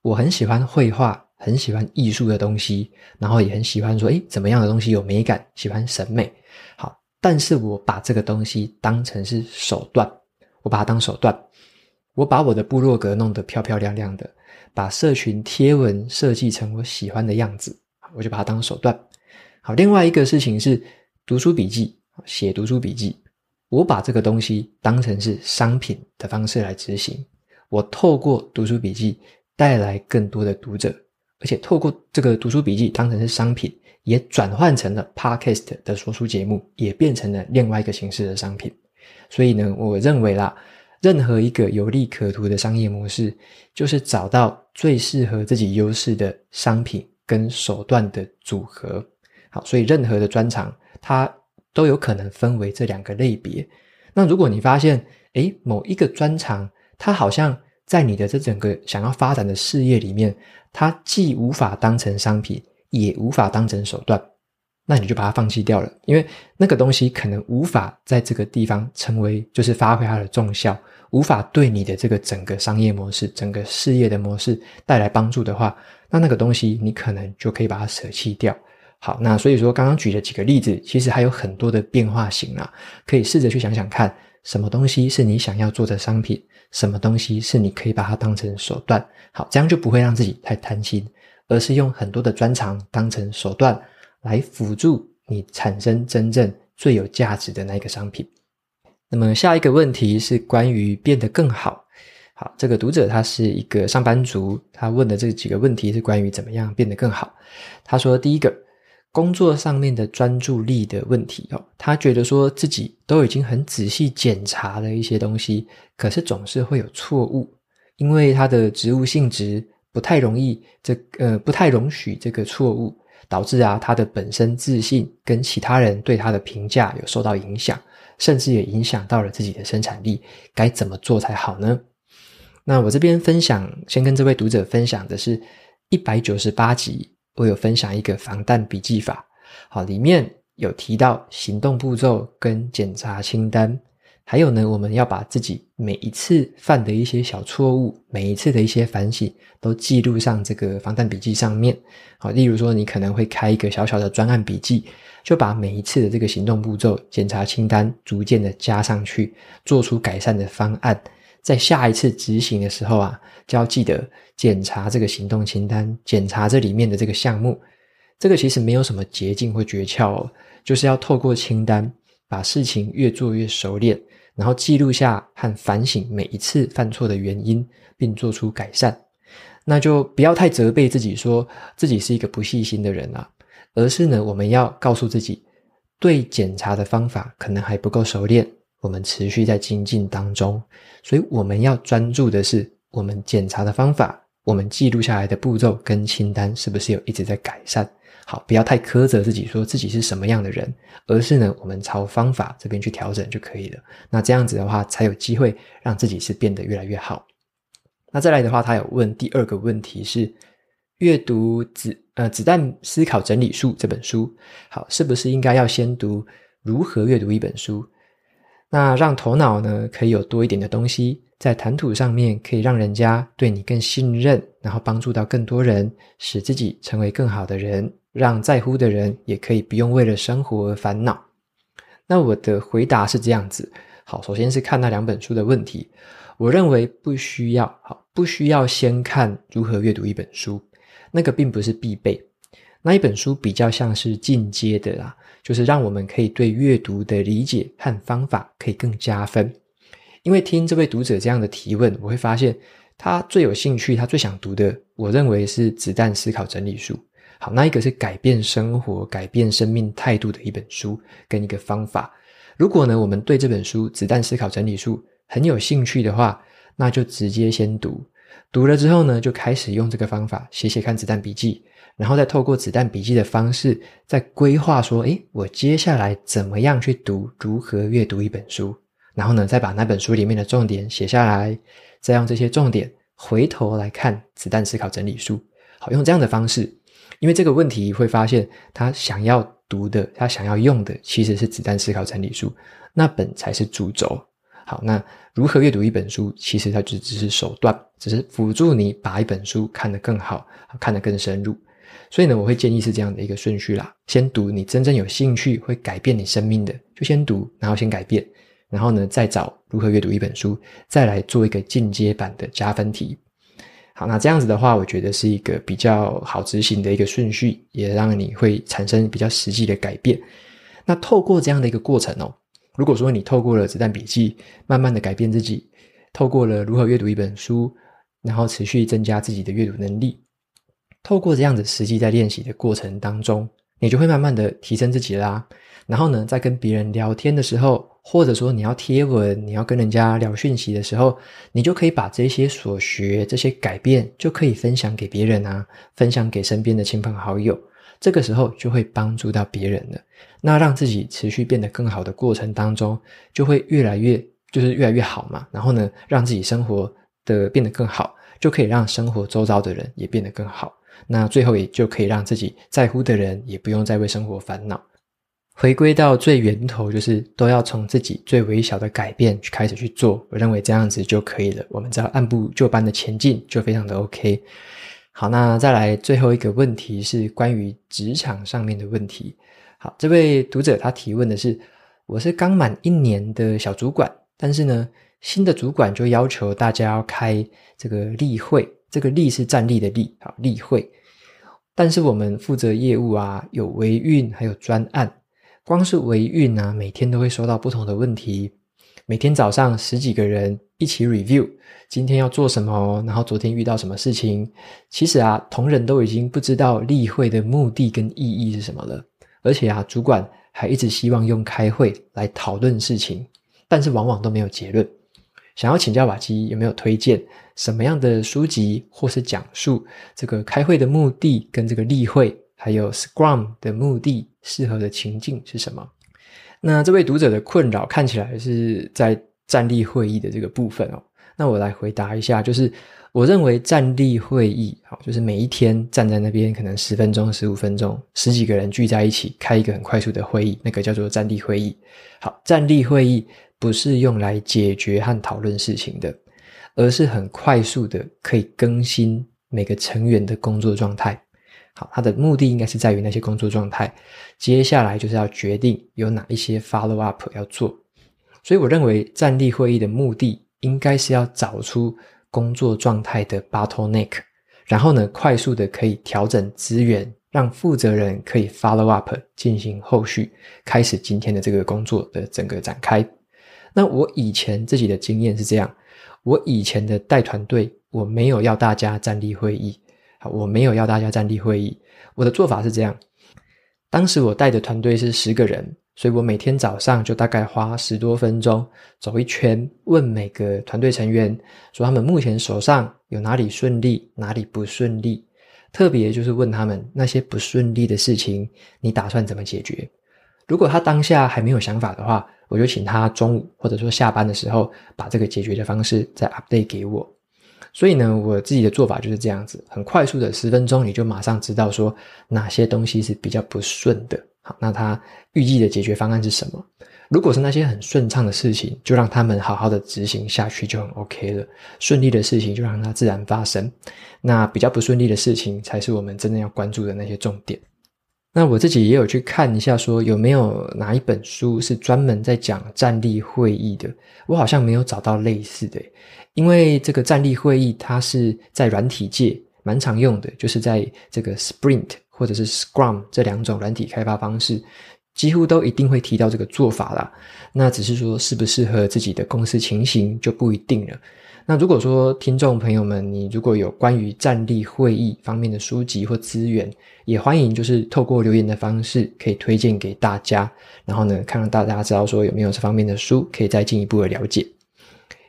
我很喜欢绘画，很喜欢艺术的东西，然后也很喜欢说，诶，怎么样的东西有美感，喜欢审美。好，但是我把这个东西当成是手段，我把它当手段，我把我的部落格弄得漂漂亮亮的。把社群贴文设计成我喜欢的样子，我就把它当手段。好，另外一个事情是读书笔记，写读书笔记，我把这个东西当成是商品的方式来执行。我透过读书笔记带来更多的读者，而且透过这个读书笔记当成是商品，也转换成了 Podcast 的说书节目，也变成了另外一个形式的商品。所以呢，我认为啦。任何一个有利可图的商业模式，就是找到最适合自己优势的商品跟手段的组合。好，所以任何的专长，它都有可能分为这两个类别。那如果你发现，诶，某一个专长，它好像在你的这整个想要发展的事业里面，它既无法当成商品，也无法当成手段。那你就把它放弃掉了，因为那个东西可能无法在这个地方成为，就是发挥它的重效，无法对你的这个整个商业模式、整个事业的模式带来帮助的话，那那个东西你可能就可以把它舍弃掉。好，那所以说刚刚举的几个例子，其实还有很多的变化型啊，可以试着去想想看，什么东西是你想要做的商品，什么东西是你可以把它当成手段。好，这样就不会让自己太贪心，而是用很多的专长当成手段。来辅助你产生真正最有价值的那个商品。那么下一个问题是关于变得更好。好，这个读者他是一个上班族，他问的这几个问题是关于怎么样变得更好。他说，第一个，工作上面的专注力的问题哦，他觉得说自己都已经很仔细检查了一些东西，可是总是会有错误，因为他的职务性质不太容易这呃不太容许这个错误。导致啊，他的本身自信跟其他人对他的评价有受到影响，甚至也影响到了自己的生产力。该怎么做才好呢？那我这边分享，先跟这位读者分享的是一百九十八集，我有分享一个防弹笔记法。好，里面有提到行动步骤跟检查清单。还有呢，我们要把自己每一次犯的一些小错误，每一次的一些反省，都记录上这个防弹笔记上面。好，例如说，你可能会开一个小小的专案笔记，就把每一次的这个行动步骤、检查清单逐渐的加上去，做出改善的方案。在下一次执行的时候啊，就要记得检查这个行动清单，检查这里面的这个项目。这个其实没有什么捷径或诀窍哦，就是要透过清单，把事情越做越熟练。然后记录下和反省每一次犯错的原因，并做出改善。那就不要太责备自己，说自己是一个不细心的人啊，而是呢，我们要告诉自己，对检查的方法可能还不够熟练，我们持续在精进当中。所以我们要专注的是，我们检查的方法，我们记录下来的步骤跟清单是不是有一直在改善。好，不要太苛责自己，说自己是什么样的人，而是呢，我们朝方法这边去调整就可以了。那这样子的话，才有机会让自己是变得越来越好。那再来的话，他有问第二个问题是，阅读子呃子弹思考整理术这本书，好，是不是应该要先读如何阅读一本书？那让头脑呢可以有多一点的东西，在谈吐上面可以让人家对你更信任，然后帮助到更多人，使自己成为更好的人。让在乎的人也可以不用为了生活而烦恼。那我的回答是这样子：好，首先是看那两本书的问题。我认为不需要，好，不需要先看如何阅读一本书，那个并不是必备。那一本书比较像是进阶的啦，就是让我们可以对阅读的理解和方法可以更加分。因为听这位读者这样的提问，我会发现他最有兴趣，他最想读的，我认为是《子弹思考整理术》。好，那一个是改变生活、改变生命态度的一本书，跟一个方法。如果呢，我们对这本书《子弹思考整理术》很有兴趣的话，那就直接先读。读了之后呢，就开始用这个方法写写看子弹笔记，然后再透过子弹笔记的方式，再规划说：诶，我接下来怎么样去读？如何阅读一本书？然后呢，再把那本书里面的重点写下来，再用这些重点回头来看《子弹思考整理书》。好，用这样的方式，因为这个问题会发现，他想要读的，他想要用的，其实是《子弹思考整理书》，那本才是主轴。好，那如何阅读一本书？其实它就只是手段，只是辅助你把一本书看得更好，看得更深入。所以呢，我会建议是这样的一个顺序啦：先读你真正有兴趣、会改变你生命的，就先读，然后先改变，然后呢，再找如何阅读一本书，再来做一个进阶版的加分题。好，那这样子的话，我觉得是一个比较好执行的一个顺序，也让你会产生比较实际的改变。那透过这样的一个过程哦。如果说你透过了子弹笔记，慢慢的改变自己，透过了如何阅读一本书，然后持续增加自己的阅读能力，透过这样子实际在练习的过程当中，你就会慢慢的提升自己啦。然后呢，在跟别人聊天的时候，或者说你要贴文，你要跟人家聊讯息的时候，你就可以把这些所学、这些改变，就可以分享给别人啊，分享给身边的亲朋好友。这个时候就会帮助到别人了。那让自己持续变得更好的过程当中，就会越来越就是越来越好嘛。然后呢，让自己生活的变得更好，就可以让生活周遭的人也变得更好。那最后也就可以让自己在乎的人也不用再为生活烦恼。回归到最源头，就是都要从自己最微小的改变去开始去做。我认为这样子就可以了。我们只要按部就班的前进，就非常的 OK。好，那再来最后一个问题是关于职场上面的问题。好，这位读者他提问的是：我是刚满一年的小主管，但是呢，新的主管就要求大家要开这个例会，这个例是站立的例，好，例会。但是我们负责业务啊，有维运，还有专案，光是维运啊，每天都会收到不同的问题。每天早上十几个人一起 review，今天要做什么，然后昨天遇到什么事情。其实啊，同仁都已经不知道例会的目的跟意义是什么了。而且啊，主管还一直希望用开会来讨论事情，但是往往都没有结论。想要请教瓦基有没有推荐什么样的书籍，或是讲述这个开会的目的跟这个例会，还有 Scrum 的目的适合的情境是什么？那这位读者的困扰看起来是在站立会议的这个部分哦。那我来回答一下，就是我认为站立会议，好，就是每一天站在那边，可能十分钟、十五分钟，十几个人聚在一起开一个很快速的会议，那个叫做站立会议。好，站立会议不是用来解决和讨论事情的，而是很快速的可以更新每个成员的工作状态。好，它的目的应该是在于那些工作状态。接下来就是要决定有哪一些 follow up 要做。所以我认为站立会议的目的应该是要找出工作状态的 bottleneck，然后呢，快速的可以调整资源，让负责人可以 follow up 进行后续，开始今天的这个工作的整个展开。那我以前自己的经验是这样，我以前的带团队，我没有要大家站立会议。我没有要大家站立会议，我的做法是这样。当时我带的团队是十个人，所以我每天早上就大概花十多分钟走一圈，问每个团队成员说他们目前手上有哪里顺利，哪里不顺利。特别就是问他们那些不顺利的事情，你打算怎么解决？如果他当下还没有想法的话，我就请他中午或者说下班的时候把这个解决的方式再 update 给我。所以呢，我自己的做法就是这样子，很快速的十分钟，你就马上知道说哪些东西是比较不顺的。好，那他预计的解决方案是什么？如果是那些很顺畅的事情，就让他们好好的执行下去就很 OK 了。顺利的事情就让它自然发生。那比较不顺利的事情，才是我们真正要关注的那些重点。那我自己也有去看一下，说有没有哪一本书是专门在讲站立会议的？我好像没有找到类似的，因为这个站立会议它是在软体界蛮常用的，就是在这个 Sprint 或者是 Scrum 这两种软体开发方式，几乎都一定会提到这个做法啦。那只是说适不适合自己的公司情形就不一定了。那如果说听众朋友们，你如果有关于站立会议方面的书籍或资源，也欢迎就是透过留言的方式可以推荐给大家，然后呢，看让大家知道说有没有这方面的书可以再进一步的了解。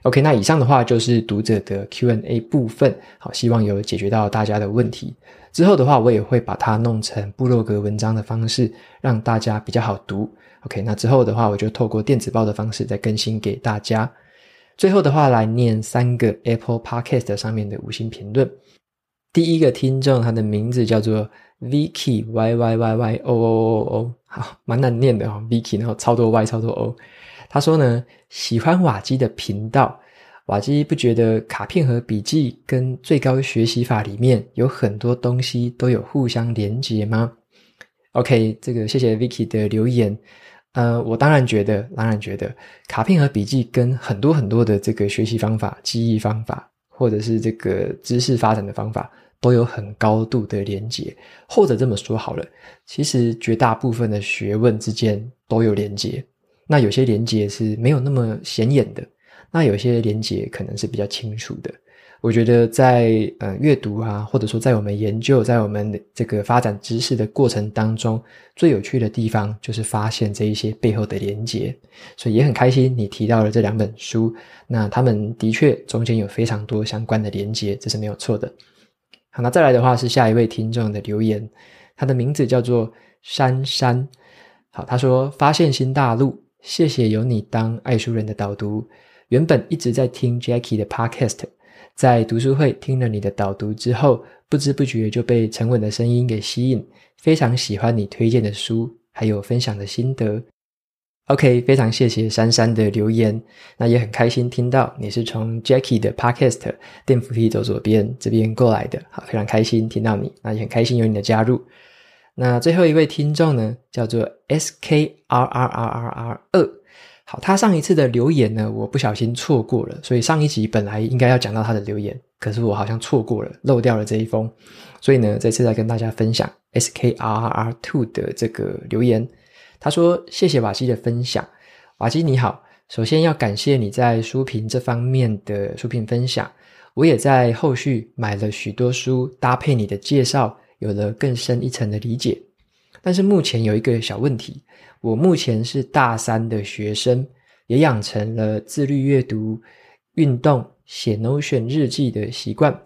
OK，那以上的话就是读者的 Q&A 部分，好，希望有解决到大家的问题。之后的话，我也会把它弄成部落格文章的方式，让大家比较好读。OK，那之后的话，我就透过电子报的方式再更新给大家。最后的话，来念三个 Apple Podcast 上面的五星评论。第一个听众，他的名字叫做 Vicky Y Y Y Y O O O O，好，蛮难念的哦，Vicky，然后超多 Y，超多 O。他说呢，喜欢瓦基的频道，瓦基不觉得卡片和笔记跟最高学习法里面有很多东西都有互相连接吗？OK，这个谢谢 Vicky 的留言。呃，我当然觉得，当然觉得，卡片和笔记跟很多很多的这个学习方法、记忆方法，或者是这个知识发展的方法，都有很高度的连接。或者这么说好了，其实绝大部分的学问之间都有连接。那有些连接是没有那么显眼的，那有些连接可能是比较清楚的。我觉得在呃阅读啊，或者说在我们研究，在我们这个发展知识的过程当中，最有趣的地方就是发现这一些背后的连接。所以也很开心你提到了这两本书，那他们的确中间有非常多相关的连接，这是没有错的。好，那再来的话是下一位听众的留言，他的名字叫做珊珊。好，他说发现新大陆，谢谢有你当爱书人的导读，原本一直在听 Jackie 的 Podcast。在读书会听了你的导读之后，不知不觉就被沉稳的声音给吸引，非常喜欢你推荐的书，还有分享的心得。OK，非常谢谢珊珊的留言，那也很开心听到你是从 Jackie 的 Podcast 电扶梯走左边这边过来的，好，非常开心听到你，那也很开心有你的加入。那最后一位听众呢，叫做 SKRRRR 二。好，他上一次的留言呢，我不小心错过了，所以上一集本来应该要讲到他的留言，可是我好像错过了，漏掉了这一封，所以呢，这次再跟大家分享 SKRR Two 的这个留言。他说：“谢谢瓦基的分享，瓦基你好，首先要感谢你在书评这方面的书评分享，我也在后续买了许多书，搭配你的介绍，有了更深一层的理解。但是目前有一个小问题。”我目前是大三的学生，也养成了自律阅读、运动、写 Notion 日记的习惯。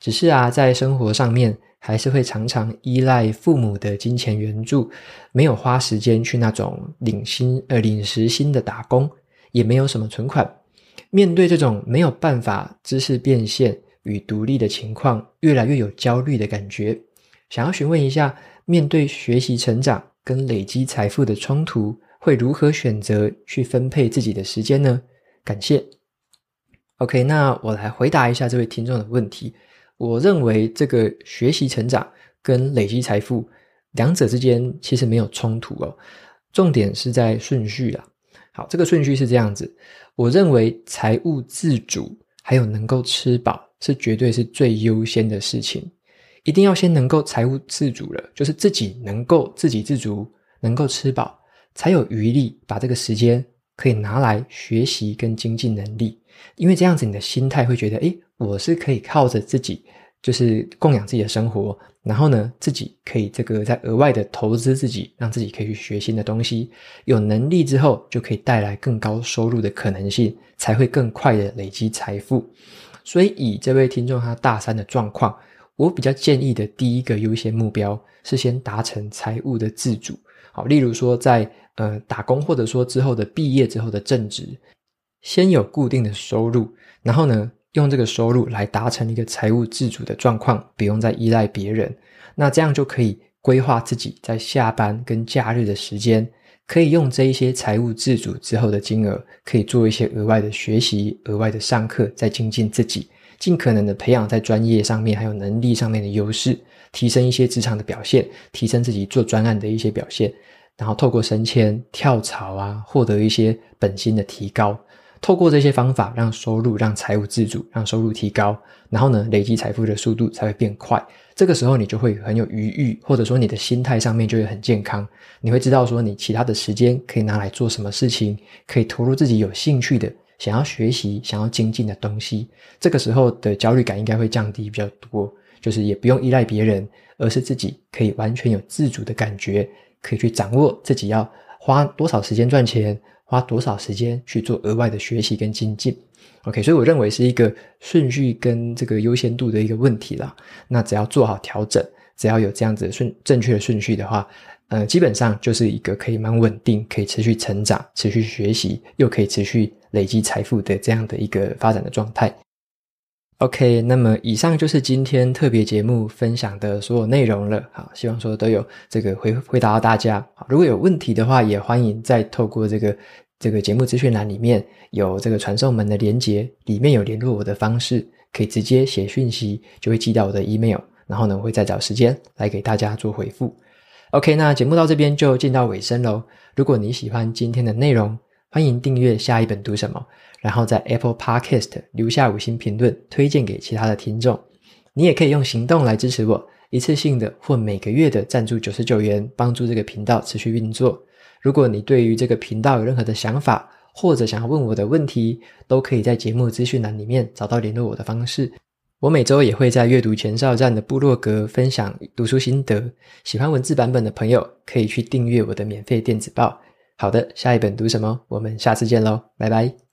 只是啊，在生活上面还是会常常依赖父母的金钱援助，没有花时间去那种领薪呃领时薪的打工，也没有什么存款。面对这种没有办法知识变现与独立的情况，越来越有焦虑的感觉。想要询问一下，面对学习成长。跟累积财富的冲突，会如何选择去分配自己的时间呢？感谢。OK，那我来回答一下这位听众的问题。我认为这个学习成长跟累积财富两者之间其实没有冲突哦，重点是在顺序啦。好，这个顺序是这样子。我认为财务自主还有能够吃饱是绝对是最优先的事情。一定要先能够财务自主了，就是自己能够自给自足，能够吃饱，才有余力把这个时间可以拿来学习跟精进能力。因为这样子，你的心态会觉得，诶，我是可以靠着自己，就是供养自己的生活，然后呢，自己可以这个再额外的投资自己，让自己可以去学新的东西。有能力之后，就可以带来更高收入的可能性，才会更快的累积财富。所以，以这位听众他大三的状况。我比较建议的第一个优先目标是先达成财务的自主，好，例如说在呃打工，或者说之后的毕业之后的正职，先有固定的收入，然后呢，用这个收入来达成一个财务自主的状况，不用再依赖别人，那这样就可以规划自己在下班跟假日的时间，可以用这一些财务自主之后的金额，可以做一些额外的学习、额外的上课，再精进自己。尽可能的培养在专业上面还有能力上面的优势，提升一些职场的表现，提升自己做专案的一些表现，然后透过升迁、跳槽啊，获得一些本薪的提高。透过这些方法，让收入、让财务自主、让收入提高，然后呢，累积财富的速度才会变快。这个时候，你就会很有余裕，或者说你的心态上面就会很健康。你会知道说，你其他的时间可以拿来做什么事情，可以投入自己有兴趣的、想要学习、想要精进的东西。这个时候的焦虑感应该会降低比较多，就是也不用依赖别人，而是自己可以完全有自主的感觉，可以去掌握自己要花多少时间赚钱。花多少时间去做额外的学习跟精进？OK，所以我认为是一个顺序跟这个优先度的一个问题啦。那只要做好调整，只要有这样子顺正确的顺序的话，呃，基本上就是一个可以蛮稳定、可以持续成长、持续学习，又可以持续累积财富的这样的一个发展的状态。OK，那么以上就是今天特别节目分享的所有内容了。好，希望说都有这个回回答到大家。如果有问题的话，也欢迎再透过这个这个节目资讯栏里面有这个传送门的连结，里面有联络我的方式，可以直接写讯息，就会寄到我的 email。然后呢，我会再找时间来给大家做回复。OK，那节目到这边就进到尾声喽。如果你喜欢今天的内容，欢迎订阅下一本读什么。然后在 Apple Podcast 留下五星评论，推荐给其他的听众。你也可以用行动来支持我，一次性的或每个月的赞助九十九元，帮助这个频道持续运作。如果你对于这个频道有任何的想法，或者想要问我的问题，都可以在节目资讯栏里面找到联络我的方式。我每周也会在阅读前哨站的部落格分享读书心得，喜欢文字版本的朋友可以去订阅我的免费电子报。好的，下一本读什么？我们下次见喽，拜拜。